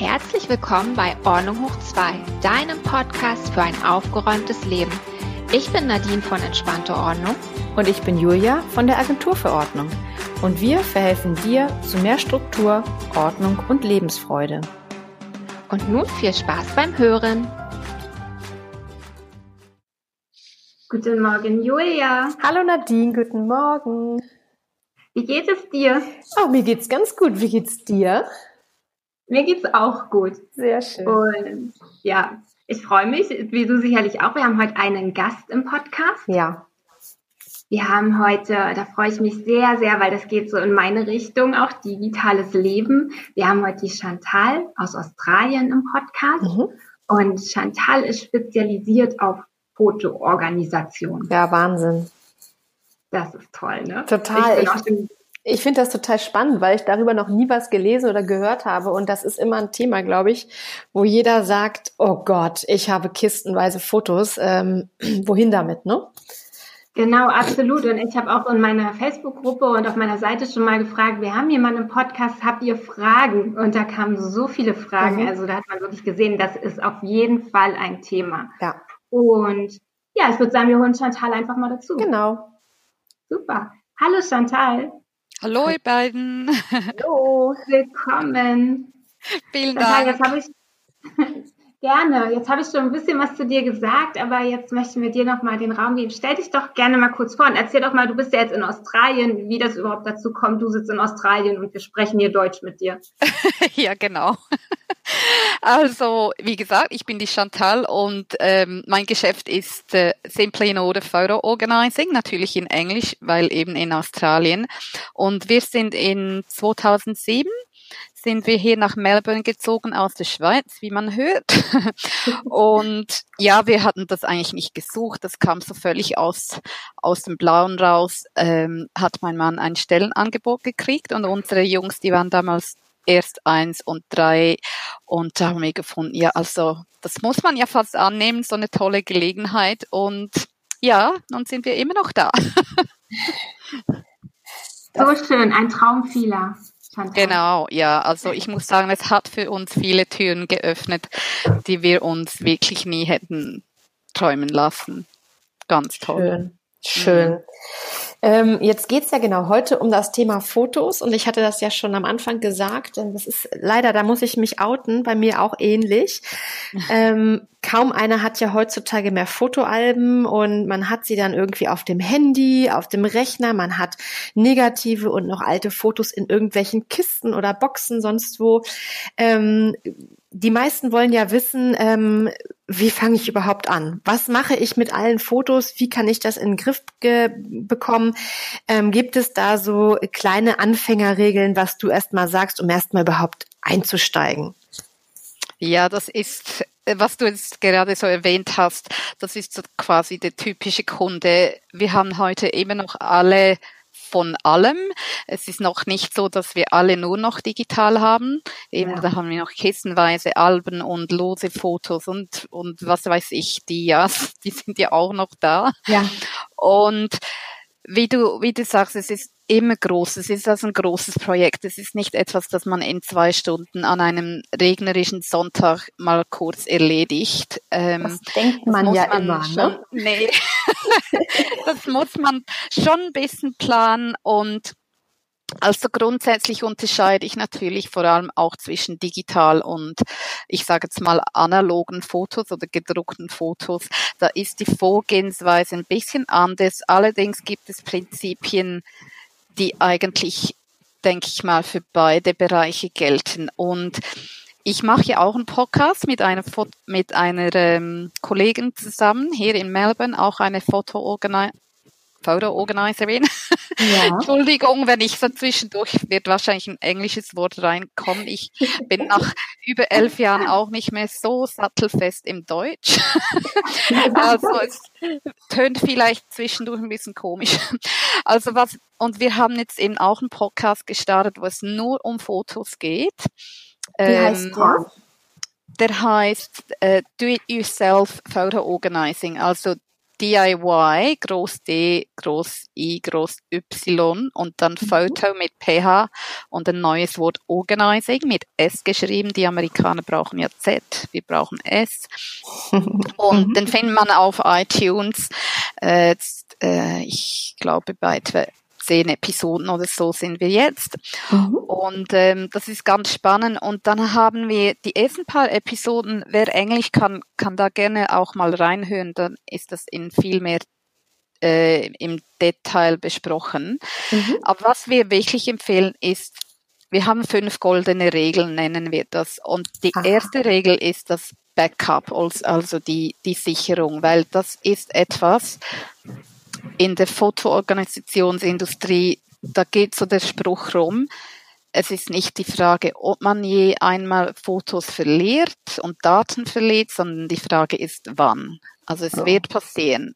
Herzlich willkommen bei Ordnung hoch 2, deinem Podcast für ein aufgeräumtes Leben. Ich bin Nadine von Entspannte Ordnung. Und ich bin Julia von der Agentur für Ordnung. Und wir verhelfen dir zu mehr Struktur, Ordnung und Lebensfreude. Und nun viel Spaß beim Hören. Guten Morgen, Julia. Hallo Nadine, guten Morgen. Wie geht es dir? Oh, mir geht's ganz gut. Wie geht's dir? Mir geht's auch gut. Sehr schön. Und ja, ich freue mich, wie du sicherlich auch. Wir haben heute einen Gast im Podcast. Ja. Wir haben heute, da freue ich mich sehr, sehr, weil das geht so in meine Richtung, auch digitales Leben. Wir haben heute die Chantal aus Australien im Podcast. Mhm. Und Chantal ist spezialisiert auf Fotoorganisation. Ja, Wahnsinn. Das ist toll, ne? Total. Ich, ich finde das total spannend, weil ich darüber noch nie was gelesen oder gehört habe. Und das ist immer ein Thema, glaube ich, wo jeder sagt, oh Gott, ich habe kistenweise Fotos. Ähm, wohin damit, ne? Genau, absolut. Und ich habe auch in meiner Facebook-Gruppe und auf meiner Seite schon mal gefragt, wir haben jemanden im Podcast, habt ihr Fragen? Und da kamen so viele Fragen. Mhm. Also da hat man wirklich gesehen, das ist auf jeden Fall ein Thema. Ja. Und ja, ich würde sagen, wir holen Chantal einfach mal dazu. Genau. Super. Hallo Chantal. Hallo ihr beiden. Hallo. Willkommen. Vielen Dank. Jetzt habe ich Gerne. Jetzt habe ich schon ein bisschen was zu dir gesagt, aber jetzt möchten wir dir noch mal den Raum geben. Stell dich doch gerne mal kurz vor und erzähl doch mal, du bist ja jetzt in Australien, wie das überhaupt dazu kommt. Du sitzt in Australien und wir sprechen hier Deutsch mit dir. ja, genau. Also, wie gesagt, ich bin die Chantal und ähm, mein Geschäft ist äh, Simply in Order Photo Organizing, natürlich in Englisch, weil eben in Australien. Und wir sind in 2007 sind wir hier nach Melbourne gezogen aus der Schweiz, wie man hört. und ja, wir hatten das eigentlich nicht gesucht. Das kam so völlig aus, aus dem Blauen raus. Ähm, hat mein Mann ein Stellenangebot gekriegt und unsere Jungs, die waren damals erst eins und drei und da haben wir gefunden, ja, also das muss man ja fast annehmen, so eine tolle Gelegenheit und ja, nun sind wir immer noch da. so schön, ein Traum vieler. Genau, ja. Also ich muss sagen, es hat für uns viele Türen geöffnet, die wir uns wirklich nie hätten träumen lassen. Ganz toll. Schön. Schön. Mhm. Ähm, jetzt geht's ja genau heute um das Thema Fotos und ich hatte das ja schon am Anfang gesagt. Und das ist leider, da muss ich mich outen, bei mir auch ähnlich. ähm, kaum einer hat ja heutzutage mehr Fotoalben und man hat sie dann irgendwie auf dem Handy, auf dem Rechner, man hat negative und noch alte Fotos in irgendwelchen Kisten oder Boxen, sonst wo. Ähm, die meisten wollen ja wissen, ähm, wie fange ich überhaupt an? Was mache ich mit allen Fotos? Wie kann ich das in den Griff bekommen? Ähm, gibt es da so kleine Anfängerregeln, was du erstmal sagst, um erstmal überhaupt einzusteigen? Ja, das ist, äh, was du jetzt gerade so erwähnt hast, das ist so quasi der typische Kunde. Wir haben heute immer noch alle von allem. Es ist noch nicht so, dass wir alle nur noch digital haben. Eben, ja. da haben wir noch kissenweise Alben und lose Fotos und, und was weiß ich, die, ja, die sind ja auch noch da. Ja. Und wie du, wie du sagst, es ist immer groß. Es ist also ein großes Projekt. Es ist nicht etwas, das man in zwei Stunden an einem regnerischen Sonntag mal kurz erledigt. Ähm, das denkt man das ja man immer, schon, ne? Nee. das muss man schon ein bisschen planen und also grundsätzlich unterscheide ich natürlich vor allem auch zwischen digital und ich sage jetzt mal analogen Fotos oder gedruckten Fotos. Da ist die Vorgehensweise ein bisschen anders. Allerdings gibt es Prinzipien, die eigentlich, denke ich mal, für beide Bereiche gelten. Und ich mache ja auch einen Podcast mit einer, mit einer ähm, Kollegin zusammen hier in Melbourne, auch eine Fotoorganisation Photo-Organizerin. Ja. Entschuldigung, wenn ich so zwischendurch, wird wahrscheinlich ein englisches Wort reinkommen. Ich bin nach über elf Jahren auch nicht mehr so sattelfest im Deutsch. also es tönt vielleicht zwischendurch ein bisschen komisch. Also was, und wir haben jetzt eben auch einen Podcast gestartet, wo es nur um Fotos geht. Wie heißt ähm, der? Der heißt äh, Do It Yourself Photo Organizing. Also DIY, groß D, groß I, groß Y und dann mhm. Photo mit PH und ein neues Wort Organizing mit S geschrieben. Die Amerikaner brauchen ja Z, wir brauchen S. und mhm. den findet man auf iTunes. Äh, äh, ich glaube bei zehn Episoden oder so sind wir jetzt. Mhm. Und ähm, das ist ganz spannend. Und dann haben wir die ersten paar Episoden, wer Englisch kann, kann da gerne auch mal reinhören, dann ist das in viel mehr äh, im Detail besprochen. Mhm. Aber was wir wirklich empfehlen ist, wir haben fünf goldene Regeln, nennen wir das. Und die Aha. erste Regel ist das Backup, also die, die Sicherung, weil das ist etwas, in der Fotoorganisationsindustrie, da geht so der Spruch rum, es ist nicht die Frage, ob man je einmal Fotos verliert und Daten verliert, sondern die Frage ist, wann. Also es oh. wird passieren.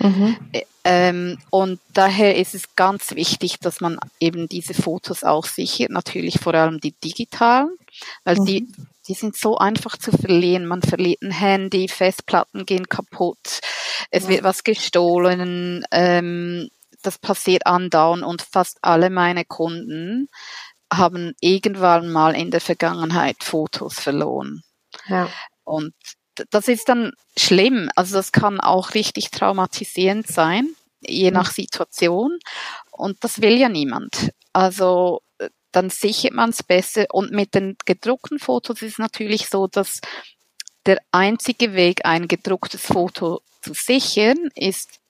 Mhm. Ähm, und daher ist es ganz wichtig, dass man eben diese Fotos auch sichert, natürlich vor allem die digitalen, weil mhm. die die sind so einfach zu verlieren. Man verliert ein Handy, Festplatten gehen kaputt, es wird was gestohlen, ähm, das passiert andauernd und fast alle meine Kunden haben irgendwann mal in der Vergangenheit Fotos verloren. Ja. Und das ist dann schlimm. Also das kann auch richtig traumatisierend sein, je nach Situation. Und das will ja niemand. Also dann sichert man es besser. Und mit den gedruckten Fotos ist es natürlich so, dass der einzige Weg, ein gedrucktes Foto zu sichern, ist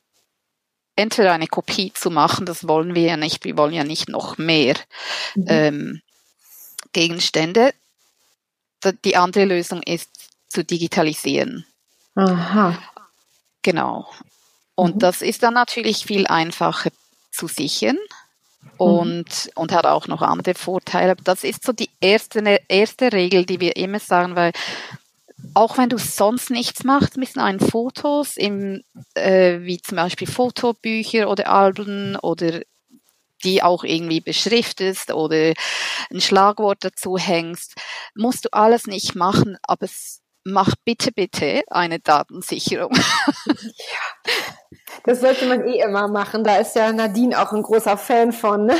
entweder eine Kopie zu machen, das wollen wir ja nicht, wir wollen ja nicht noch mehr mhm. ähm, Gegenstände. Die andere Lösung ist zu digitalisieren. Aha. Genau. Und mhm. das ist dann natürlich viel einfacher zu sichern. Und, mhm. und hat auch noch andere Vorteile. Das ist so die erste, erste Regel, die wir immer sagen, weil auch wenn du sonst nichts machst mit deinen Fotos, im, äh, wie zum Beispiel Fotobücher oder Alben oder die auch irgendwie beschriftest oder ein Schlagwort dazu hängst, musst du alles nicht machen, aber mach bitte, bitte eine Datensicherung. ja, das sollte man eh immer machen. Da ist ja Nadine auch ein großer Fan von. Ne?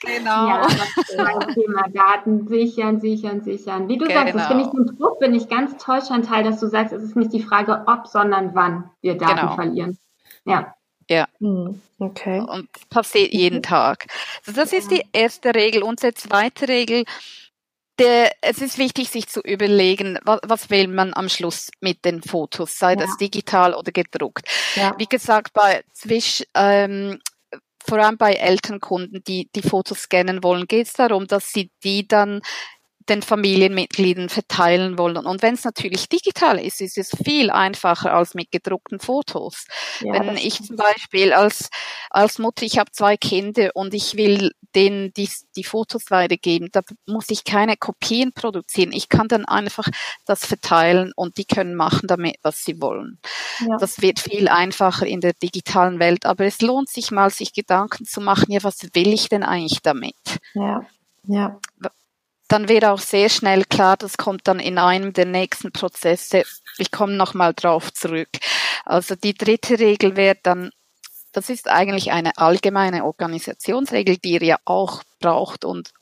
Genau. Ja, das Thema Daten sichern, sichern, sichern. Wie du genau. sagst, das finde ich den Spruch, bin ich ganz toll, Chantal, dass du sagst, es ist nicht die Frage, ob, sondern wann wir Daten genau. verlieren. Ja. Ja. Hm, okay. Und passiert jeden mhm. Tag. Also das ist die erste Regel. Unsere zweite Regel der, es ist wichtig, sich zu überlegen, was, was will man am Schluss mit den Fotos, sei ja. das digital oder gedruckt. Ja. Wie gesagt, bei Zwisch, ähm, vor allem bei Elternkunden, die die Fotos scannen wollen, geht es darum, dass sie die dann den Familienmitgliedern verteilen wollen. Und wenn es natürlich digital ist, ist es viel einfacher als mit gedruckten Fotos. Ja, wenn ich zum Beispiel als, als Mutter, ich habe zwei Kinder und ich will denen die, die Fotos weitergeben, da muss ich keine Kopien produzieren. Ich kann dann einfach das verteilen und die können machen damit, was sie wollen. Ja. Das wird viel einfacher in der digitalen Welt, aber es lohnt sich mal, sich Gedanken zu machen, ja, was will ich denn eigentlich damit? Ja. Ja dann wird auch sehr schnell klar, das kommt dann in einem der nächsten Prozesse. Ich komme nochmal drauf zurück. Also die dritte Regel wäre dann, das ist eigentlich eine allgemeine Organisationsregel, die ihr ja auch braucht und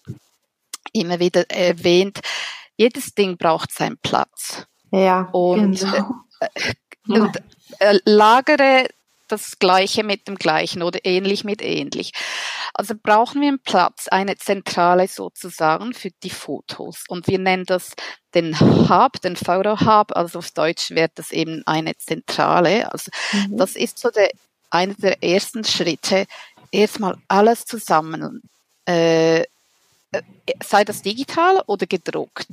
immer wieder erwähnt. Jedes Ding braucht seinen Platz. Ja. Und, genau. äh, und äh, lagere das Gleiche mit dem Gleichen oder ähnlich mit ähnlich. Also brauchen wir einen Platz, eine Zentrale sozusagen für die Fotos. Und wir nennen das den Hub, den Photo Hub, also auf Deutsch wird das eben eine Zentrale. Also mhm. das ist so der, einer der ersten Schritte, erstmal alles zusammen, äh, äh sei das digital oder gedruckt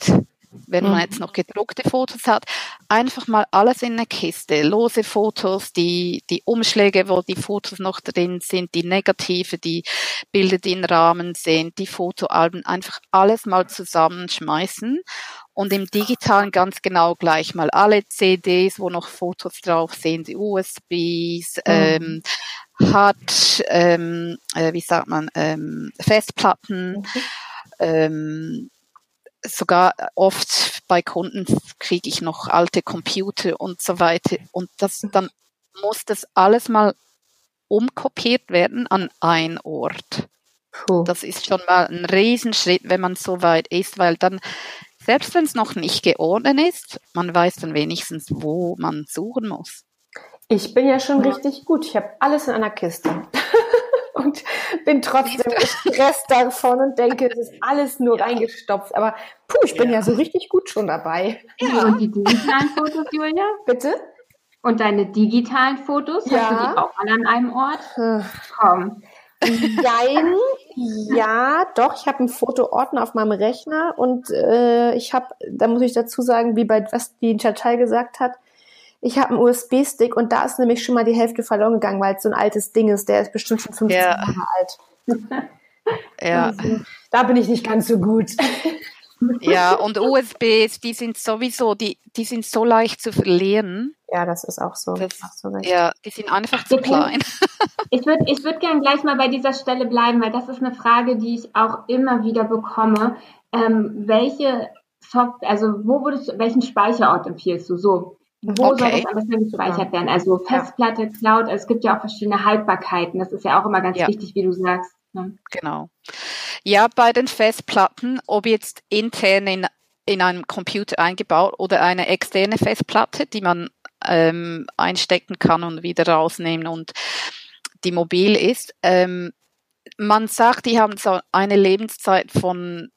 wenn man jetzt mhm. noch gedruckte Fotos hat, einfach mal alles in eine Kiste. Lose Fotos, die, die Umschläge, wo die Fotos noch drin sind, die Negative, die Bilder, die in Rahmen sind, die Fotoalben, einfach alles mal zusammenschmeißen und im Digitalen ganz genau gleich mal alle CDs, wo noch Fotos drauf sind, die USBs, mhm. ähm, hat, ähm, äh, wie sagt man, ähm, Festplatten, mhm. ähm, sogar oft bei Kunden kriege ich noch alte Computer und so weiter. Und das dann muss das alles mal umkopiert werden an ein Ort. Puh. Das ist schon mal ein Riesenschritt, wenn man so weit ist, weil dann, selbst wenn es noch nicht geordnet ist, man weiß dann wenigstens, wo man suchen muss. Ich bin ja schon richtig gut. Ich habe alles in einer Kiste. Und bin trotzdem gestresst davon und denke, es ist alles nur ja. reingestopft. Aber puh, ich bin ja. ja so richtig gut schon dabei. Ja. Und die digitalen Fotos, Julia? Bitte? Und deine digitalen Fotos, ja. hast du die auch alle an einem Ort? Komm. Jein, ja, doch, ich habe einen Fotoordner auf meinem Rechner und äh, ich habe, da muss ich dazu sagen, wie bei was die Chatal gesagt hat, ich habe einen USB-Stick und da ist nämlich schon mal die Hälfte verloren gegangen, weil es so ein altes Ding ist. Der ist bestimmt schon 15 ja. Jahre alt. ja. Also, da bin ich nicht ganz so gut. Ja, und USBs, die sind sowieso, die, die sind so leicht zu verlieren. Ja, das ist auch so. Das, ja, die sind einfach zu klein. Ich würde ich würd gerne gleich mal bei dieser Stelle bleiben, weil das ist eine Frage, die ich auch immer wieder bekomme. Ähm, welche Software, also wo würdest du, welchen Speicherort empfiehlst du? So, wo okay. soll das am besten gespeichert werden? Also Festplatte, ja. Cloud, also es gibt ja auch verschiedene Haltbarkeiten. Das ist ja auch immer ganz ja. wichtig, wie du sagst. Ne? Genau. Ja, bei den Festplatten, ob jetzt intern in, in einem Computer eingebaut oder eine externe Festplatte, die man ähm, einstecken kann und wieder rausnehmen und die mobil ist. Ähm, man sagt, die haben so eine Lebenszeit von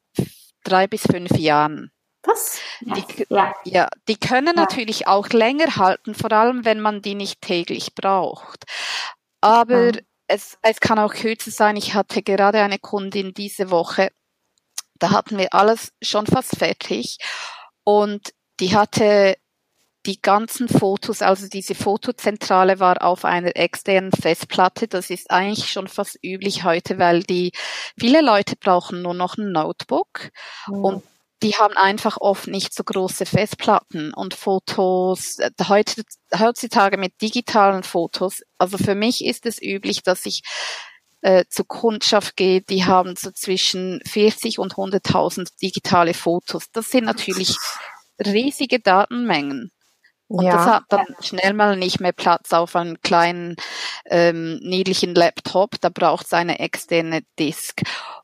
drei bis fünf Jahren. Was? Die, ja. ja, die können ja. natürlich auch länger halten, vor allem wenn man die nicht täglich braucht. Aber ja. es, es kann auch kürzer sein. Ich hatte gerade eine Kundin diese Woche, da hatten wir alles schon fast fertig und die hatte die ganzen Fotos, also diese Fotozentrale war auf einer externen Festplatte. Das ist eigentlich schon fast üblich heute, weil die viele Leute brauchen nur noch ein Notebook mhm. und die haben einfach oft nicht so große Festplatten und Fotos, äh, heute, heutzutage mit digitalen Fotos. Also für mich ist es üblich, dass ich äh, zur Kundschaft gehe, die haben so zwischen 40 und 100.000 digitale Fotos. Das sind natürlich riesige Datenmengen. Und ja. das hat dann schnell mal nicht mehr Platz auf einem kleinen, ähm, niedlichen Laptop. Da braucht es eine externe Disk.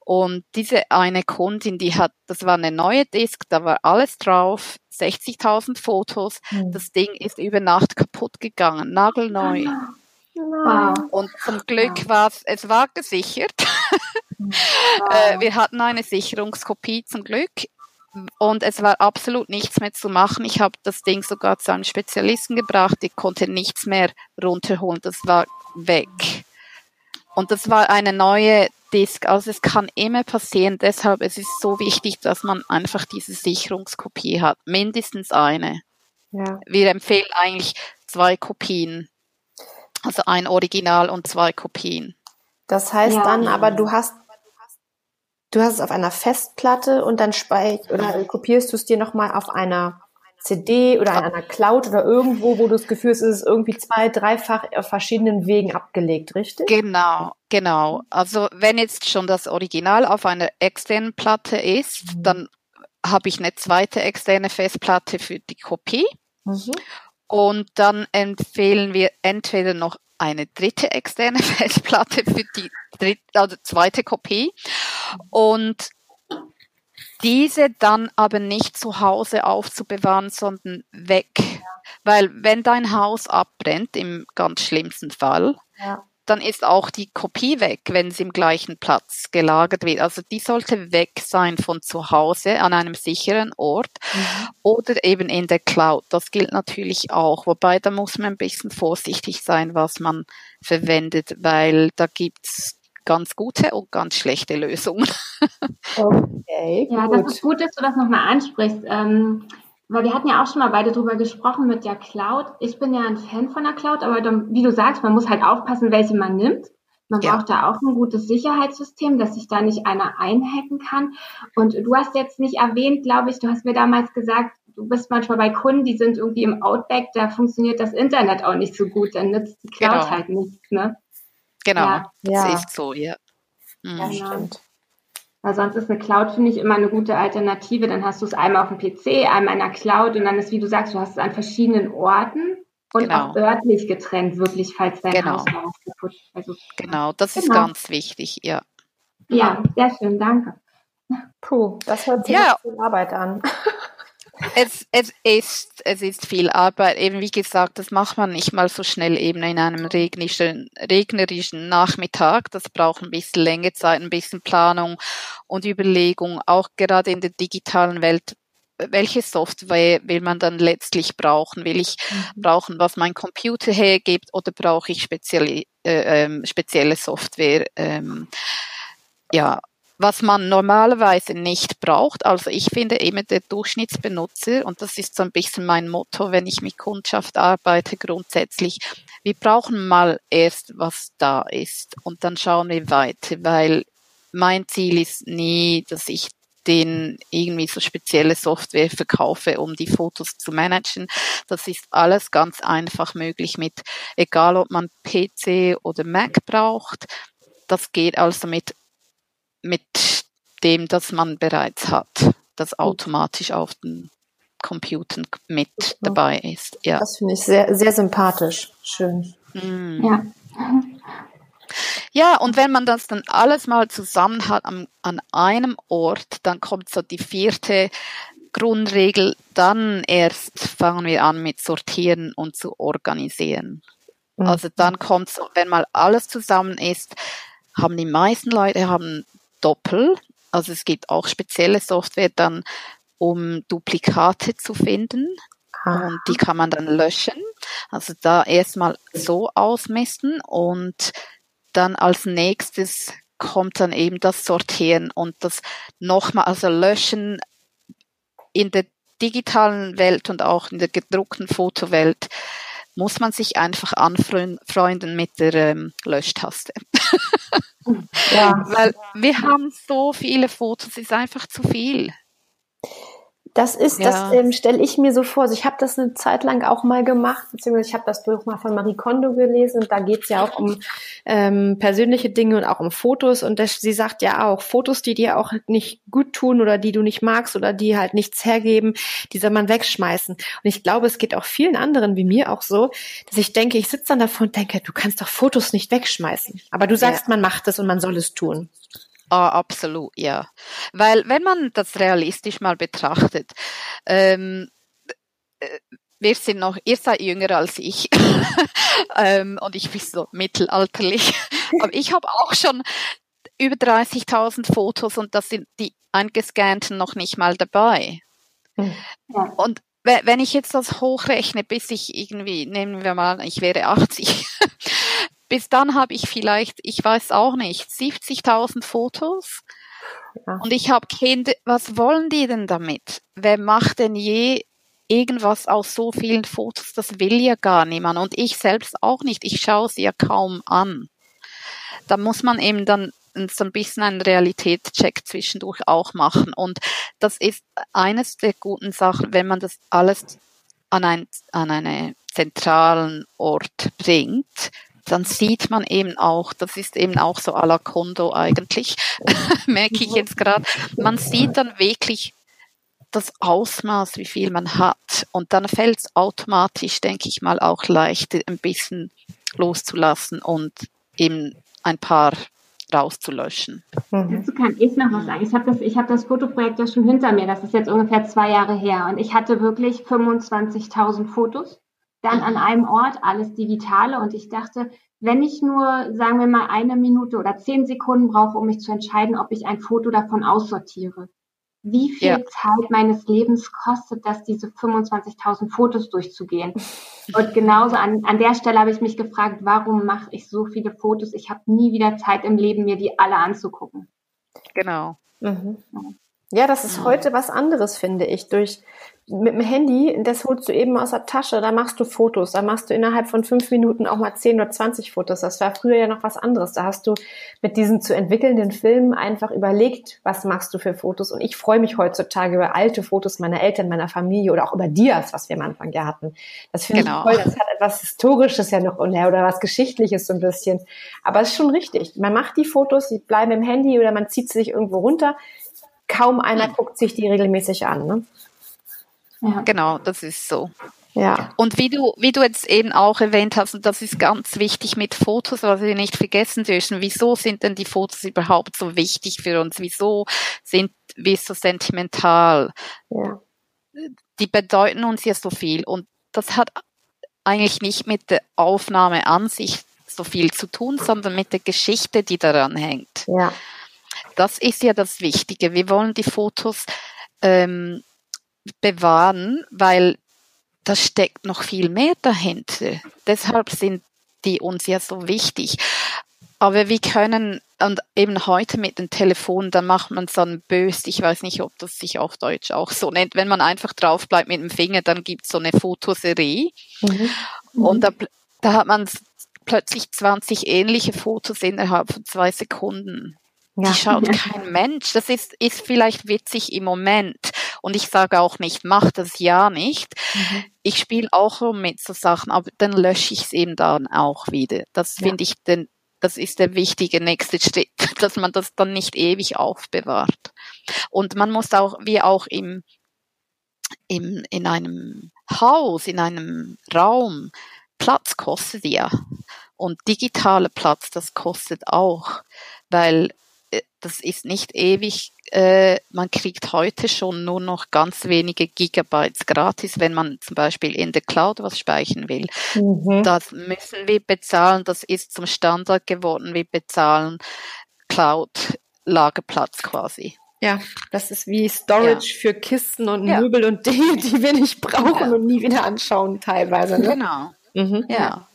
Und diese eine Kundin, die hat, das war eine neue Disk, da war alles drauf, 60.000 Fotos. Mhm. Das Ding ist über Nacht kaputt gegangen, nagelneu. Wow. Und zum Glück war es, es war gesichert. Wow. Äh, wir hatten eine Sicherungskopie zum Glück und es war absolut nichts mehr zu machen. Ich habe das Ding sogar zu einem Spezialisten gebracht, ich konnte nichts mehr runterholen, das war weg. Und das war eine neue Disk. Also es kann immer passieren, deshalb es ist so wichtig, dass man einfach diese Sicherungskopie hat, mindestens eine. Ja. Wir empfehlen eigentlich zwei Kopien, also ein Original und zwei Kopien. Das heißt ja. dann, aber du hast du hast es auf einer Festplatte und dann speich oder kopierst du es dir nochmal auf einer CD oder in einer Cloud oder irgendwo, wo du das Gefühl hast, es ist irgendwie zwei, dreifach auf verschiedenen Wegen abgelegt, richtig? Genau, genau. Also wenn jetzt schon das Original auf einer externen Platte ist, mhm. dann habe ich eine zweite externe Festplatte für die Kopie. Mhm. Und dann empfehlen wir entweder noch eine dritte externe Festplatte für die dritte, also zweite Kopie. Und diese dann aber nicht zu Hause aufzubewahren, sondern weg. Ja. Weil wenn dein Haus abbrennt, im ganz schlimmsten Fall, ja. dann ist auch die Kopie weg, wenn sie im gleichen Platz gelagert wird. Also die sollte weg sein von zu Hause an einem sicheren Ort mhm. oder eben in der Cloud. Das gilt natürlich auch, wobei da muss man ein bisschen vorsichtig sein, was man verwendet, weil da gibt's ganz gute und ganz schlechte Lösungen. Okay, ja, das ist gut, dass du das nochmal ansprichst. Ähm, weil wir hatten ja auch schon mal beide drüber gesprochen mit der Cloud. Ich bin ja ein Fan von der Cloud, aber dann, wie du sagst, man muss halt aufpassen, welche man nimmt. Man ja. braucht da auch ein gutes Sicherheitssystem, dass sich da nicht einer einhacken kann. Und du hast jetzt nicht erwähnt, glaube ich, du hast mir damals gesagt, du bist manchmal bei Kunden, die sind irgendwie im Outback, da funktioniert das Internet auch nicht so gut, dann nützt die Cloud genau. halt nichts, ne? Genau, ja. das ist so, ja. Mhm. Ja, stimmt. Weil sonst ist eine Cloud, finde ich, immer eine gute Alternative. Dann hast du es einmal auf dem PC, einmal in der Cloud und dann ist, wie du sagst, du hast es an verschiedenen Orten. Und genau. auch örtlich getrennt, wirklich, falls dein genau. Haus mal kaputt ist. Also, genau, das genau. ist ganz wichtig, ja. Ja, sehr schön, danke. Puh, das hört sich ja. viel Arbeit an. Es, es, ist, es ist viel Arbeit. Eben wie gesagt, das macht man nicht mal so schnell eben in einem regnerischen, regnerischen Nachmittag. Das braucht ein bisschen Länge Zeit, ein bisschen Planung und Überlegung. Auch gerade in der digitalen Welt welche Software will man dann letztlich brauchen? Will ich mhm. brauchen, was mein Computer hergibt, oder brauche ich spezielle, äh, ähm, spezielle Software? Ähm, ja, was man normalerweise nicht braucht. Also ich finde eben der Durchschnittsbenutzer, und das ist so ein bisschen mein Motto, wenn ich mit Kundschaft arbeite, grundsätzlich, wir brauchen mal erst, was da ist und dann schauen wir weiter, weil mein Ziel ist nie, dass ich den irgendwie so spezielle Software verkaufe, um die Fotos zu managen. Das ist alles ganz einfach möglich mit, egal ob man PC oder Mac braucht. Das geht also mit, mit dem, das man bereits hat, das automatisch auf den Computern mit dabei ist. Ja. Das finde ich sehr, sehr sympathisch. Schön. Mm. Ja. Ja, und wenn man das dann alles mal zusammen hat an, an einem Ort, dann kommt so die vierte Grundregel, dann erst fangen wir an mit sortieren und zu organisieren. Mhm. Also dann kommt so, wenn mal alles zusammen ist, haben die meisten Leute haben Doppel, also es gibt auch spezielle Software dann, um Duplikate zu finden. Ah. Und die kann man dann löschen. Also da erstmal so ausmessen und dann als nächstes kommt dann eben das Sortieren und das nochmal, also Löschen in der digitalen Welt und auch in der gedruckten Fotowelt muss man sich einfach anfreunden mit der ähm, Löschtaste. Ja. Weil wir haben so viele Fotos, es ist einfach zu viel. Das ist, ja. das ähm, stelle ich mir so vor. Also ich habe das eine Zeit lang auch mal gemacht, beziehungsweise ich habe das Buch mal von Marie Kondo gelesen und da geht es ja auch um ähm, persönliche Dinge und auch um Fotos und das, sie sagt ja auch, Fotos, die dir auch nicht gut tun oder die du nicht magst oder die halt nichts hergeben, die soll man wegschmeißen. Und ich glaube, es geht auch vielen anderen wie mir auch so, dass ich denke, ich sitze dann davor und denke, du kannst doch Fotos nicht wegschmeißen. Aber du sagst, ja. man macht es und man soll es tun. Ah, absolut, ja. Weil wenn man das realistisch mal betrachtet, ähm, äh, wir sind noch, ihr seid jünger als ich ähm, und ich bin so mittelalterlich, aber ich habe auch schon über 30.000 Fotos und das sind die eingescannten noch nicht mal dabei. Hm. Ja. Und wenn ich jetzt das hochrechne, bis ich irgendwie, nehmen wir mal, ich wäre 80, bis dann habe ich vielleicht, ich weiß auch nicht, 70.000 Fotos. Ja. Und ich habe Kinder, was wollen die denn damit? Wer macht denn je irgendwas aus so vielen Fotos? Das will ja gar niemand. Und ich selbst auch nicht. Ich schaue sie ja kaum an. Da muss man eben dann so ein bisschen einen Realitätscheck zwischendurch auch machen. Und das ist eines der guten Sachen, wenn man das alles an, ein, an einen zentralen Ort bringt, dann sieht man eben auch, das ist eben auch so à la Kondo eigentlich, merke ich jetzt gerade, man sieht dann wirklich das Ausmaß, wie viel man hat. Und dann fällt es automatisch, denke ich mal, auch leichter, ein bisschen loszulassen und eben ein paar rauszulöschen. Mhm. Dazu kann ich noch was sagen. Ich habe das, hab das Fotoprojekt ja schon hinter mir. Das ist jetzt ungefähr zwei Jahre her. Und ich hatte wirklich 25.000 Fotos dann an einem Ort alles Digitale und ich dachte, wenn ich nur, sagen wir mal, eine Minute oder zehn Sekunden brauche, um mich zu entscheiden, ob ich ein Foto davon aussortiere, wie viel ja. Zeit meines Lebens kostet das, diese 25.000 Fotos durchzugehen? Und genauso an, an der Stelle habe ich mich gefragt, warum mache ich so viele Fotos? Ich habe nie wieder Zeit im Leben, mir die alle anzugucken. Genau. Mhm. Ja, das ist heute was anderes, finde ich. Durch mit dem Handy, das holst du eben aus der Tasche, da machst du Fotos, da machst du innerhalb von fünf Minuten auch mal zehn oder zwanzig Fotos. Das war früher ja noch was anderes. Da hast du mit diesen zu entwickelnden Filmen einfach überlegt, was machst du für Fotos. Und ich freue mich heutzutage über alte Fotos meiner Eltern, meiner Familie oder auch über Dias, was wir am Anfang ja hatten. Das finde genau. ich toll. Das hat etwas Historisches ja noch oder was Geschichtliches so ein bisschen. Aber es ist schon richtig. Man macht die Fotos, die bleiben im Handy oder man zieht sie sich irgendwo runter. Kaum einer guckt sich die regelmäßig an. Ne? Ja. Genau, das ist so. Ja. Und wie du, wie du jetzt eben auch erwähnt hast, und das ist ganz wichtig mit Fotos, was wir nicht vergessen dürfen. Wieso sind denn die Fotos überhaupt so wichtig für uns? Wieso sind wir so sentimental? Ja. Die bedeuten uns ja so viel. Und das hat eigentlich nicht mit der Aufnahme an sich so viel zu tun, sondern mit der Geschichte, die daran hängt. Ja. Das ist ja das Wichtige. Wir wollen die Fotos ähm, bewahren, weil da steckt noch viel mehr dahinter. Deshalb sind die uns ja so wichtig. Aber wir können, und eben heute mit dem Telefon, dann macht man es dann böse. Ich weiß nicht, ob das sich auf Deutsch auch so nennt. Wenn man einfach drauf bleibt mit dem Finger, dann gibt es so eine Fotoserie. Mhm. Und da, da hat man plötzlich 20 ähnliche Fotos innerhalb von zwei Sekunden. Ja. Die schaut kein Mensch. Das ist, ist vielleicht witzig im Moment. Und ich sage auch nicht, mach das ja nicht. Mhm. Ich spiele auch rum mit so Sachen, aber dann lösche ich es eben dann auch wieder. Das ja. finde ich den, das ist der wichtige nächste Schritt, dass man das dann nicht ewig aufbewahrt. Und man muss auch, wie auch im, im, in einem Haus, in einem Raum, Platz kostet ja. Und digitaler Platz, das kostet auch, weil das ist nicht ewig. Äh, man kriegt heute schon nur noch ganz wenige Gigabytes gratis, wenn man zum Beispiel in der Cloud was speichern will. Mhm. Das müssen wir bezahlen. Das ist zum Standard geworden. Wir bezahlen Cloud-Lagerplatz quasi. Ja, das ist wie Storage ja. für Kisten und ja. Möbel und Dinge, die wir nicht brauchen ja. und nie wieder anschauen teilweise. Ne? Genau. Mhm. Ja.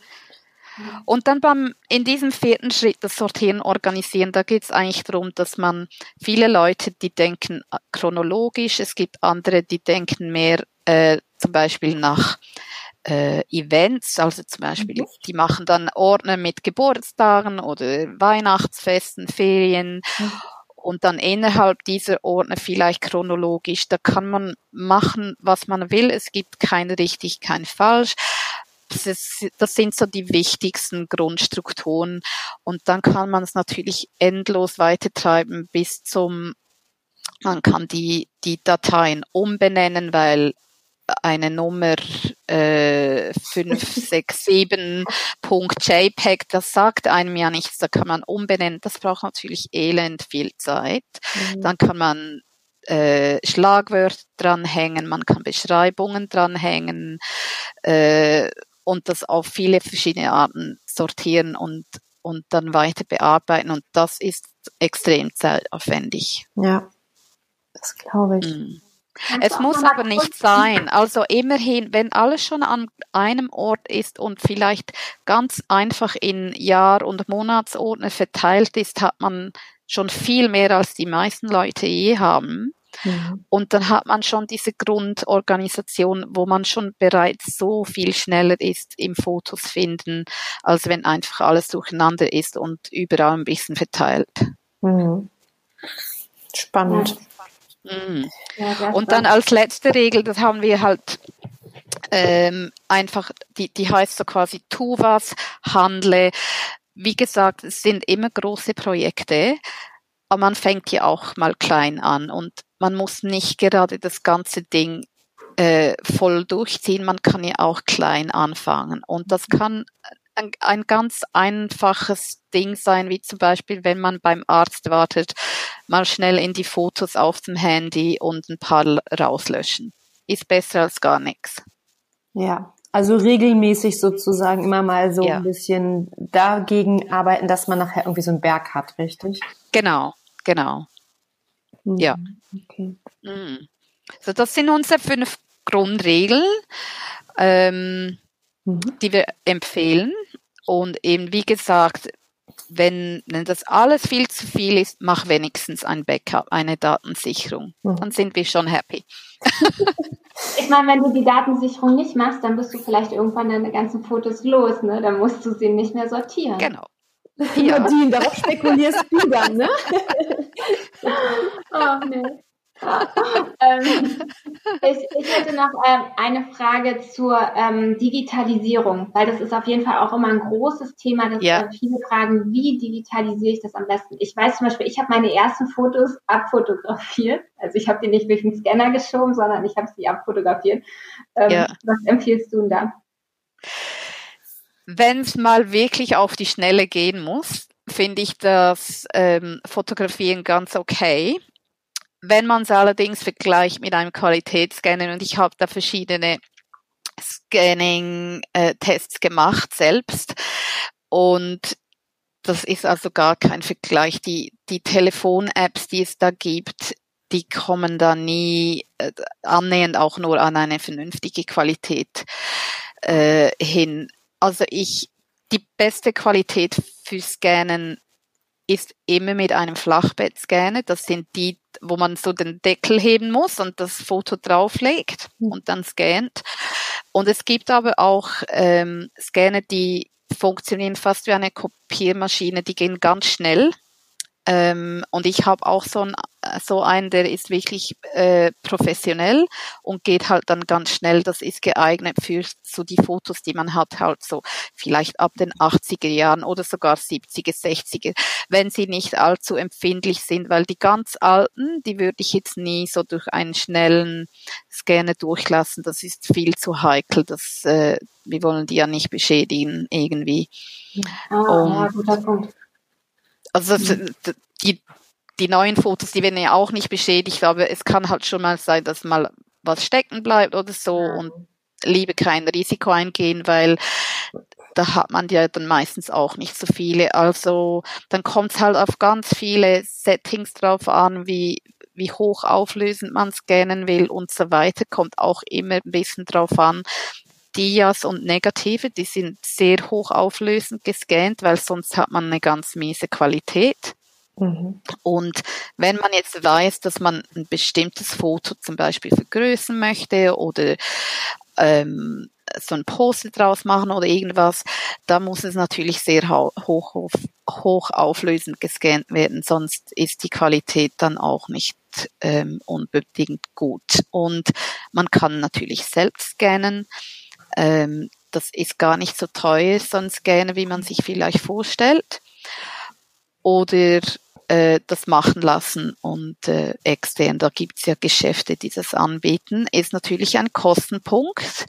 Und dann beim, in diesem vierten Schritt, das Sortieren, Organisieren, da geht es eigentlich darum, dass man viele Leute, die denken äh, chronologisch, es gibt andere, die denken mehr äh, zum Beispiel nach äh, Events, also zum Beispiel, mhm. die machen dann Ordner mit Geburtstagen oder Weihnachtsfesten, Ferien. Mhm. Und dann innerhalb dieser Ordner vielleicht chronologisch, da kann man machen, was man will. Es gibt kein richtig, kein falsch das, ist, das sind so die wichtigsten Grundstrukturen. Und dann kann man es natürlich endlos weitertreiben bis zum, man kann die, die Dateien umbenennen, weil eine Nummer äh, 567.jpg, das sagt einem ja nichts, da kann man umbenennen. Das braucht natürlich elend viel Zeit. Mhm. Dann kann man äh, Schlagwörter dranhängen, man kann Beschreibungen dranhängen, äh, und das auf viele verschiedene Arten sortieren und, und dann weiter bearbeiten. Und das ist extrem zeitaufwendig. Ja, das glaube ich. Mm. Es muss aber nicht sein. Also immerhin, wenn alles schon an einem Ort ist und vielleicht ganz einfach in Jahr- und Monatsordner verteilt ist, hat man schon viel mehr als die meisten Leute je haben. Mhm. Und dann hat man schon diese Grundorganisation, wo man schon bereits so viel schneller ist im Fotos finden, als wenn einfach alles durcheinander ist und überall ein bisschen verteilt. Mhm. Spannend. Mhm. Ja, und dann als letzte Regel, das haben wir halt ähm, einfach, die, die heißt so quasi, tu was, handle. Wie gesagt, es sind immer große Projekte, aber man fängt ja auch mal klein an und man muss nicht gerade das ganze Ding äh, voll durchziehen, man kann ja auch klein anfangen. Und das kann ein, ein, ganz einfaches Ding sein, wie zum Beispiel, wenn man beim Arzt wartet, mal schnell in die Fotos auf dem Handy und ein paar rauslöschen. Ist besser als gar nichts. Ja, also regelmäßig sozusagen immer mal so ja. ein bisschen dagegen arbeiten, dass man nachher irgendwie so einen Berg hat, richtig? Genau, genau. Mhm. Ja. Okay. Mhm. So, das sind unsere fünf Grundregeln, ähm, mhm. die wir empfehlen. Und eben, wie gesagt, wenn, wenn das alles viel zu viel ist, mach wenigstens ein Backup, eine Datensicherung. Mhm. Dann sind wir schon happy. Ich meine, wenn du die Datensicherung nicht machst, dann bist du vielleicht irgendwann deine ganzen Fotos los, ne? Dann musst du sie nicht mehr sortieren. Genau. Ja. Nadine, darauf spekulierst du dann, ne? oh, nee. Ähm, ich, ich, hätte noch ähm, eine Frage zur ähm, Digitalisierung, weil das ist auf jeden Fall auch immer ein großes Thema, dass ja. viele fragen, wie digitalisiere ich das am besten? Ich weiß zum Beispiel, ich habe meine ersten Fotos abfotografiert. Also ich habe die nicht durch den Scanner geschoben, sondern ich habe sie abfotografiert. Ähm, ja. Was empfiehlst du denn da? Wenn es mal wirklich auf die Schnelle gehen muss, finde ich das ähm, Fotografieren ganz okay. Wenn man es allerdings vergleicht mit einem Qualitätsscanner und ich habe da verschiedene Scanning-Tests äh, gemacht selbst und das ist also gar kein Vergleich. Die, die Telefon-Apps, die es da gibt, die kommen da nie äh, annähernd auch nur an eine vernünftige Qualität äh, hin. Also ich, die beste Qualität für Scannen ist immer mit einem Flachbettscanner. Das sind die, wo man so den Deckel heben muss und das Foto drauflegt hm. und dann scannt. Und es gibt aber auch ähm, Scanner, die funktionieren fast wie eine Kopiermaschine, die gehen ganz schnell. Ähm, und ich habe auch so, ein, so einen, der ist wirklich äh, professionell und geht halt dann ganz schnell. Das ist geeignet für so die Fotos, die man hat, halt so vielleicht ab den 80er Jahren oder sogar 70er, 60er, wenn sie nicht allzu empfindlich sind, weil die ganz alten, die würde ich jetzt nie so durch einen schnellen Scanner durchlassen. Das ist viel zu heikel. Das, äh, wir wollen die ja nicht beschädigen irgendwie. Ah, um, ja, guter Punkt. Also die, die neuen Fotos, die werden ja auch nicht beschädigt, aber es kann halt schon mal sein, dass mal was stecken bleibt oder so und liebe kein Risiko eingehen, weil da hat man ja dann meistens auch nicht so viele. Also dann kommt es halt auf ganz viele Settings drauf an, wie, wie hoch auflösend man scannen will und so weiter. Kommt auch immer ein bisschen drauf an, Dias und Negative, die sind sehr hoch auflösend gescannt, weil sonst hat man eine ganz miese Qualität. Mhm. Und wenn man jetzt weiß, dass man ein bestimmtes Foto zum Beispiel vergrößern möchte oder ähm, so ein Poster draus machen oder irgendwas, da muss es natürlich sehr hoch, hoch, hoch auflösend gescannt werden, sonst ist die Qualität dann auch nicht ähm, unbedingt gut. Und man kann natürlich selbst scannen. Ähm, das ist gar nicht so teuer, so ein Scanner, wie man sich vielleicht vorstellt. Oder äh, das machen lassen und äh, extern, da gibt's ja Geschäfte, die das anbieten, ist natürlich ein Kostenpunkt.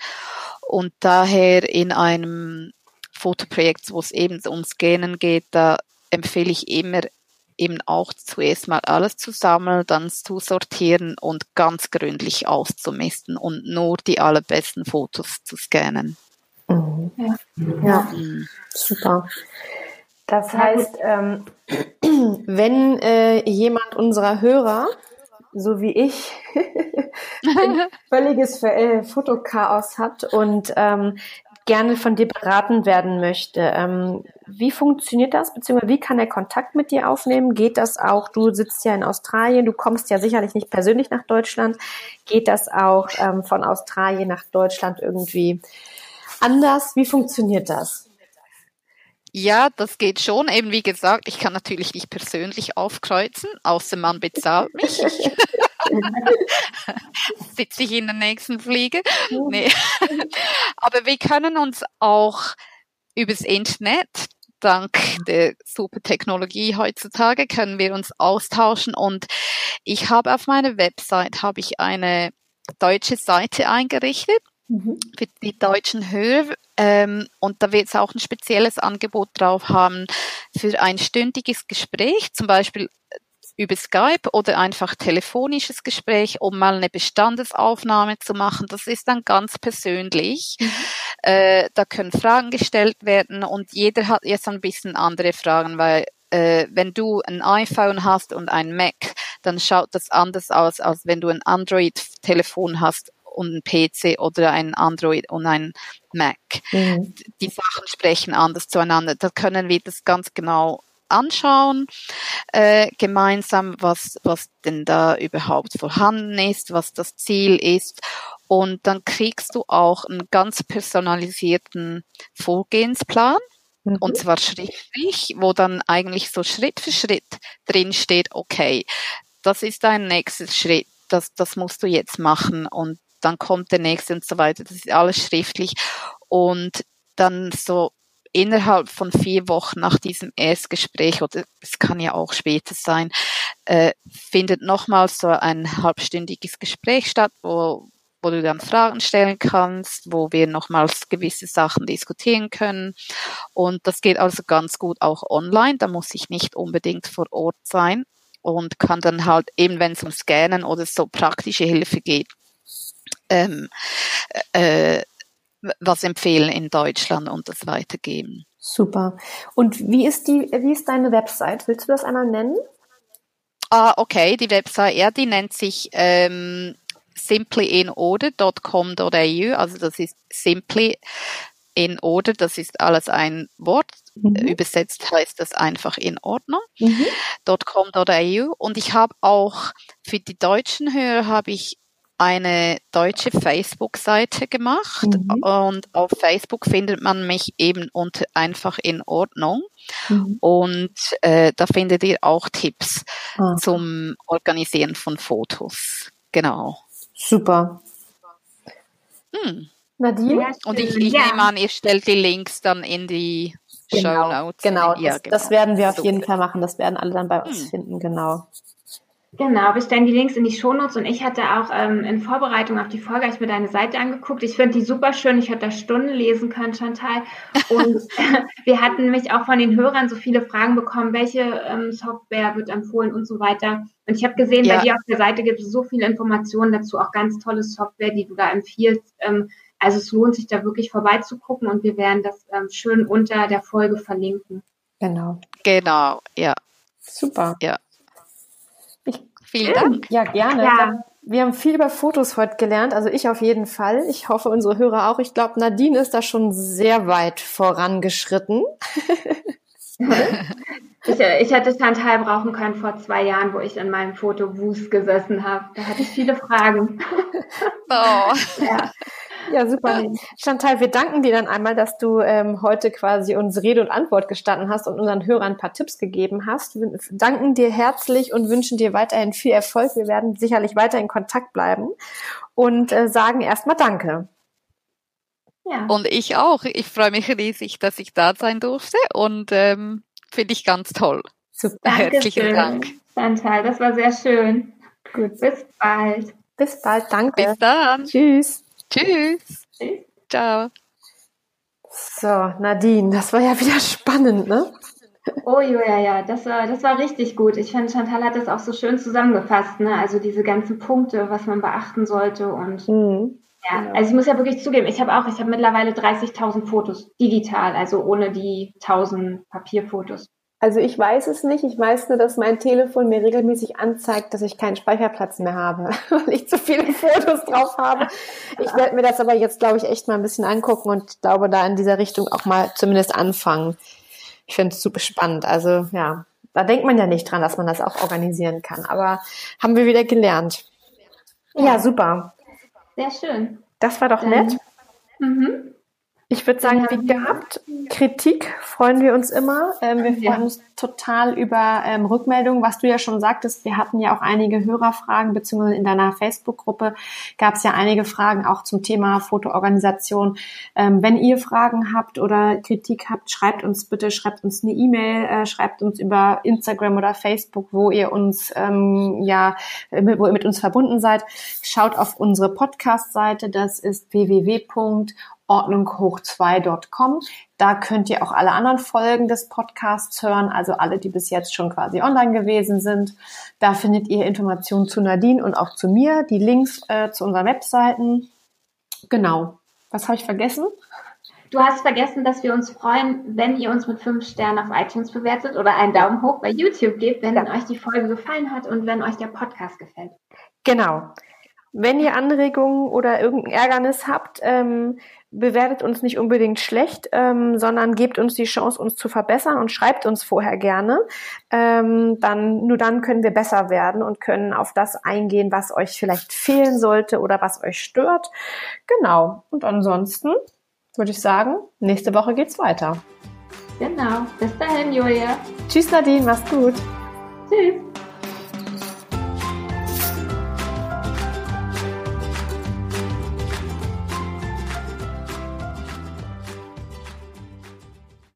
Und daher in einem Fotoprojekt, wo es eben um Scannen geht, da empfehle ich immer eben auch zuerst mal alles zu sammeln, dann zu sortieren und ganz gründlich auszumisten und nur die allerbesten Fotos zu scannen. Mhm. Ja, ja. Mhm. super. Das heißt, ähm, wenn äh, jemand unserer Hörer, so wie ich, ein völliges äh, Fotochaos hat und ähm, gerne von dir beraten werden möchte. Ähm, wie funktioniert das, beziehungsweise wie kann er Kontakt mit dir aufnehmen? Geht das auch, du sitzt ja in Australien, du kommst ja sicherlich nicht persönlich nach Deutschland. Geht das auch ähm, von Australien nach Deutschland irgendwie anders? Wie funktioniert das? Ja, das geht schon. Eben wie gesagt, ich kann natürlich nicht persönlich aufkreuzen, außer man bezahlt mich. Sitze ich in der nächsten Fliege. Nee. Aber wir können uns auch übers Internet, dank der super Technologie heutzutage, können wir uns austauschen. Und ich habe auf meiner Website habe ich eine deutsche Seite eingerichtet mhm. für die deutschen Hörer. Ähm, und da wird es auch ein spezielles Angebot drauf haben für ein stündiges Gespräch, zum Beispiel über Skype oder einfach telefonisches Gespräch, um mal eine Bestandesaufnahme zu machen. Das ist dann ganz persönlich. Mhm. Äh, da können Fragen gestellt werden und jeder hat jetzt ein bisschen andere Fragen, weil äh, wenn du ein iPhone hast und ein Mac, dann schaut das anders aus, als wenn du ein Android-Telefon hast und ein PC oder ein Android und ein Mac. Mhm. Die Sachen sprechen anders zueinander. Da können wir das ganz genau anschauen, äh, gemeinsam, was, was denn da überhaupt vorhanden ist, was das Ziel ist. Und dann kriegst du auch einen ganz personalisierten Vorgehensplan. Mhm. Und zwar schriftlich, wo dann eigentlich so Schritt für Schritt drin steht, okay, das ist dein nächster Schritt. das, das musst du jetzt machen und dann kommt der nächste und so weiter. Das ist alles schriftlich. Und dann so innerhalb von vier Wochen nach diesem Erstgespräch, oder es kann ja auch später sein, äh, findet nochmals so ein halbstündiges Gespräch statt, wo, wo du dann Fragen stellen kannst, wo wir nochmals gewisse Sachen diskutieren können. Und das geht also ganz gut auch online. Da muss ich nicht unbedingt vor Ort sein und kann dann halt eben, wenn es um Scannen oder so praktische Hilfe geht, ähm, äh, was empfehlen in Deutschland und das weitergeben. Super. Und wie ist die, wie ist deine Website? Willst du das einmal nennen? Ah, okay, die Website, ja, die nennt sich ähm, simplyInOrder.com.au, also das ist simply in order, das ist alles ein Wort. Mhm. Übersetzt heißt das einfach in Ordnung. Mhm. .com.au und ich habe auch für die deutschen Hörer habe ich eine deutsche Facebook-Seite gemacht mhm. und auf Facebook findet man mich eben unter einfach in Ordnung mhm. und äh, da findet ihr auch Tipps ah. zum Organisieren von Fotos. Genau. Super. Hm. Nadine? Und ich, ich ja. nehme an, ihr stellt die Links dann in die genau, Show Notes. Genau, ja, das, genau. das werden wir auf Super. jeden Fall machen. Das werden alle dann bei uns hm. finden, genau. Genau, wir stellen die Links in die Shownotes und ich hatte auch ähm, in Vorbereitung auf die Folge ich mir deine Seite angeguckt. Ich finde die super schön. Ich hätte da Stunden lesen können, Chantal. Und wir hatten nämlich auch von den Hörern so viele Fragen bekommen, welche ähm, Software wird empfohlen und so weiter. Und ich habe gesehen, ja. bei dir auf der Seite gibt es so viele Informationen dazu, auch ganz tolle Software, die du da empfiehlst. Ähm, also es lohnt sich da wirklich vorbeizugucken und wir werden das ähm, schön unter der Folge verlinken. Genau. Genau, ja. Super. Ja. Vielen Dank. Ja, gerne. Ja. Wir haben viel über Fotos heute gelernt, also ich auf jeden Fall. Ich hoffe, unsere Hörer auch. Ich glaube, Nadine ist da schon sehr weit vorangeschritten. ich, äh, ich hätte Chantal brauchen können vor zwei Jahren, wo ich in meinem Fotowust gesessen habe. Da hatte ich viele Fragen. Oh. Ja. Ja, super. Chantal, wir danken dir dann einmal, dass du ähm, heute quasi uns Rede und Antwort gestanden hast und unseren Hörern ein paar Tipps gegeben hast. Wir danken dir herzlich und wünschen dir weiterhin viel Erfolg. Wir werden sicherlich weiter in Kontakt bleiben und äh, sagen erstmal Danke. Ja. Und ich auch. Ich freue mich riesig, dass ich da sein durfte und ähm, finde ich ganz toll. Super. Herzlichen Dank. Chantal, das war sehr schön. Gut. Bis bald. Bis bald. Danke. Bis dann. Tschüss. Tschüss. Ciao. So, Nadine, das war ja wieder spannend, ne? Oh ja, ja, das war, das war richtig gut. Ich finde, Chantal hat das auch so schön zusammengefasst, ne? Also diese ganzen Punkte, was man beachten sollte und mhm. Ja, genau. also ich muss ja wirklich zugeben, ich habe auch, ich habe mittlerweile 30.000 Fotos digital, also ohne die 1000 Papierfotos. Also ich weiß es nicht. Ich weiß nur, dass mein Telefon mir regelmäßig anzeigt, dass ich keinen Speicherplatz mehr habe, weil ich zu viele Fotos drauf habe. Ich werde mir das aber jetzt, glaube ich, echt mal ein bisschen angucken und glaube da in dieser Richtung auch mal zumindest anfangen. Ich finde es super spannend. Also ja, da denkt man ja nicht dran, dass man das auch organisieren kann. Aber haben wir wieder gelernt. Ja, ja super. Sehr schön. Das war doch nett. Mhm. Ich würde sagen, wie gehabt, Kritik freuen wir uns immer. Ähm, wir freuen ja. uns total über ähm, Rückmeldungen, was du ja schon sagtest. Wir hatten ja auch einige Hörerfragen, beziehungsweise in deiner Facebook-Gruppe gab es ja einige Fragen auch zum Thema Fotoorganisation. Ähm, wenn ihr Fragen habt oder Kritik habt, schreibt uns bitte, schreibt uns eine E-Mail, äh, schreibt uns über Instagram oder Facebook, wo ihr uns ähm, ja, wo ihr mit uns verbunden seid. Schaut auf unsere Podcast-Seite, das ist www ordnunghoch2.com. Da könnt ihr auch alle anderen Folgen des Podcasts hören, also alle, die bis jetzt schon quasi online gewesen sind. Da findet ihr Informationen zu Nadine und auch zu mir, die Links äh, zu unseren Webseiten. Genau. Was habe ich vergessen? Du hast vergessen, dass wir uns freuen, wenn ihr uns mit fünf Sternen auf iTunes bewertet oder einen Daumen hoch bei YouTube gebt, wenn ja. euch die Folge gefallen hat und wenn euch der Podcast gefällt. Genau. Wenn ihr Anregungen oder irgendein Ärgernis habt, ähm, bewertet uns nicht unbedingt schlecht, ähm, sondern gebt uns die Chance, uns zu verbessern und schreibt uns vorher gerne. Ähm, dann, nur dann können wir besser werden und können auf das eingehen, was euch vielleicht fehlen sollte oder was euch stört. Genau. Und ansonsten würde ich sagen, nächste Woche geht's weiter. Genau. Bis dahin, Julia. Tschüss, Nadine. Mach's gut. Tschüss.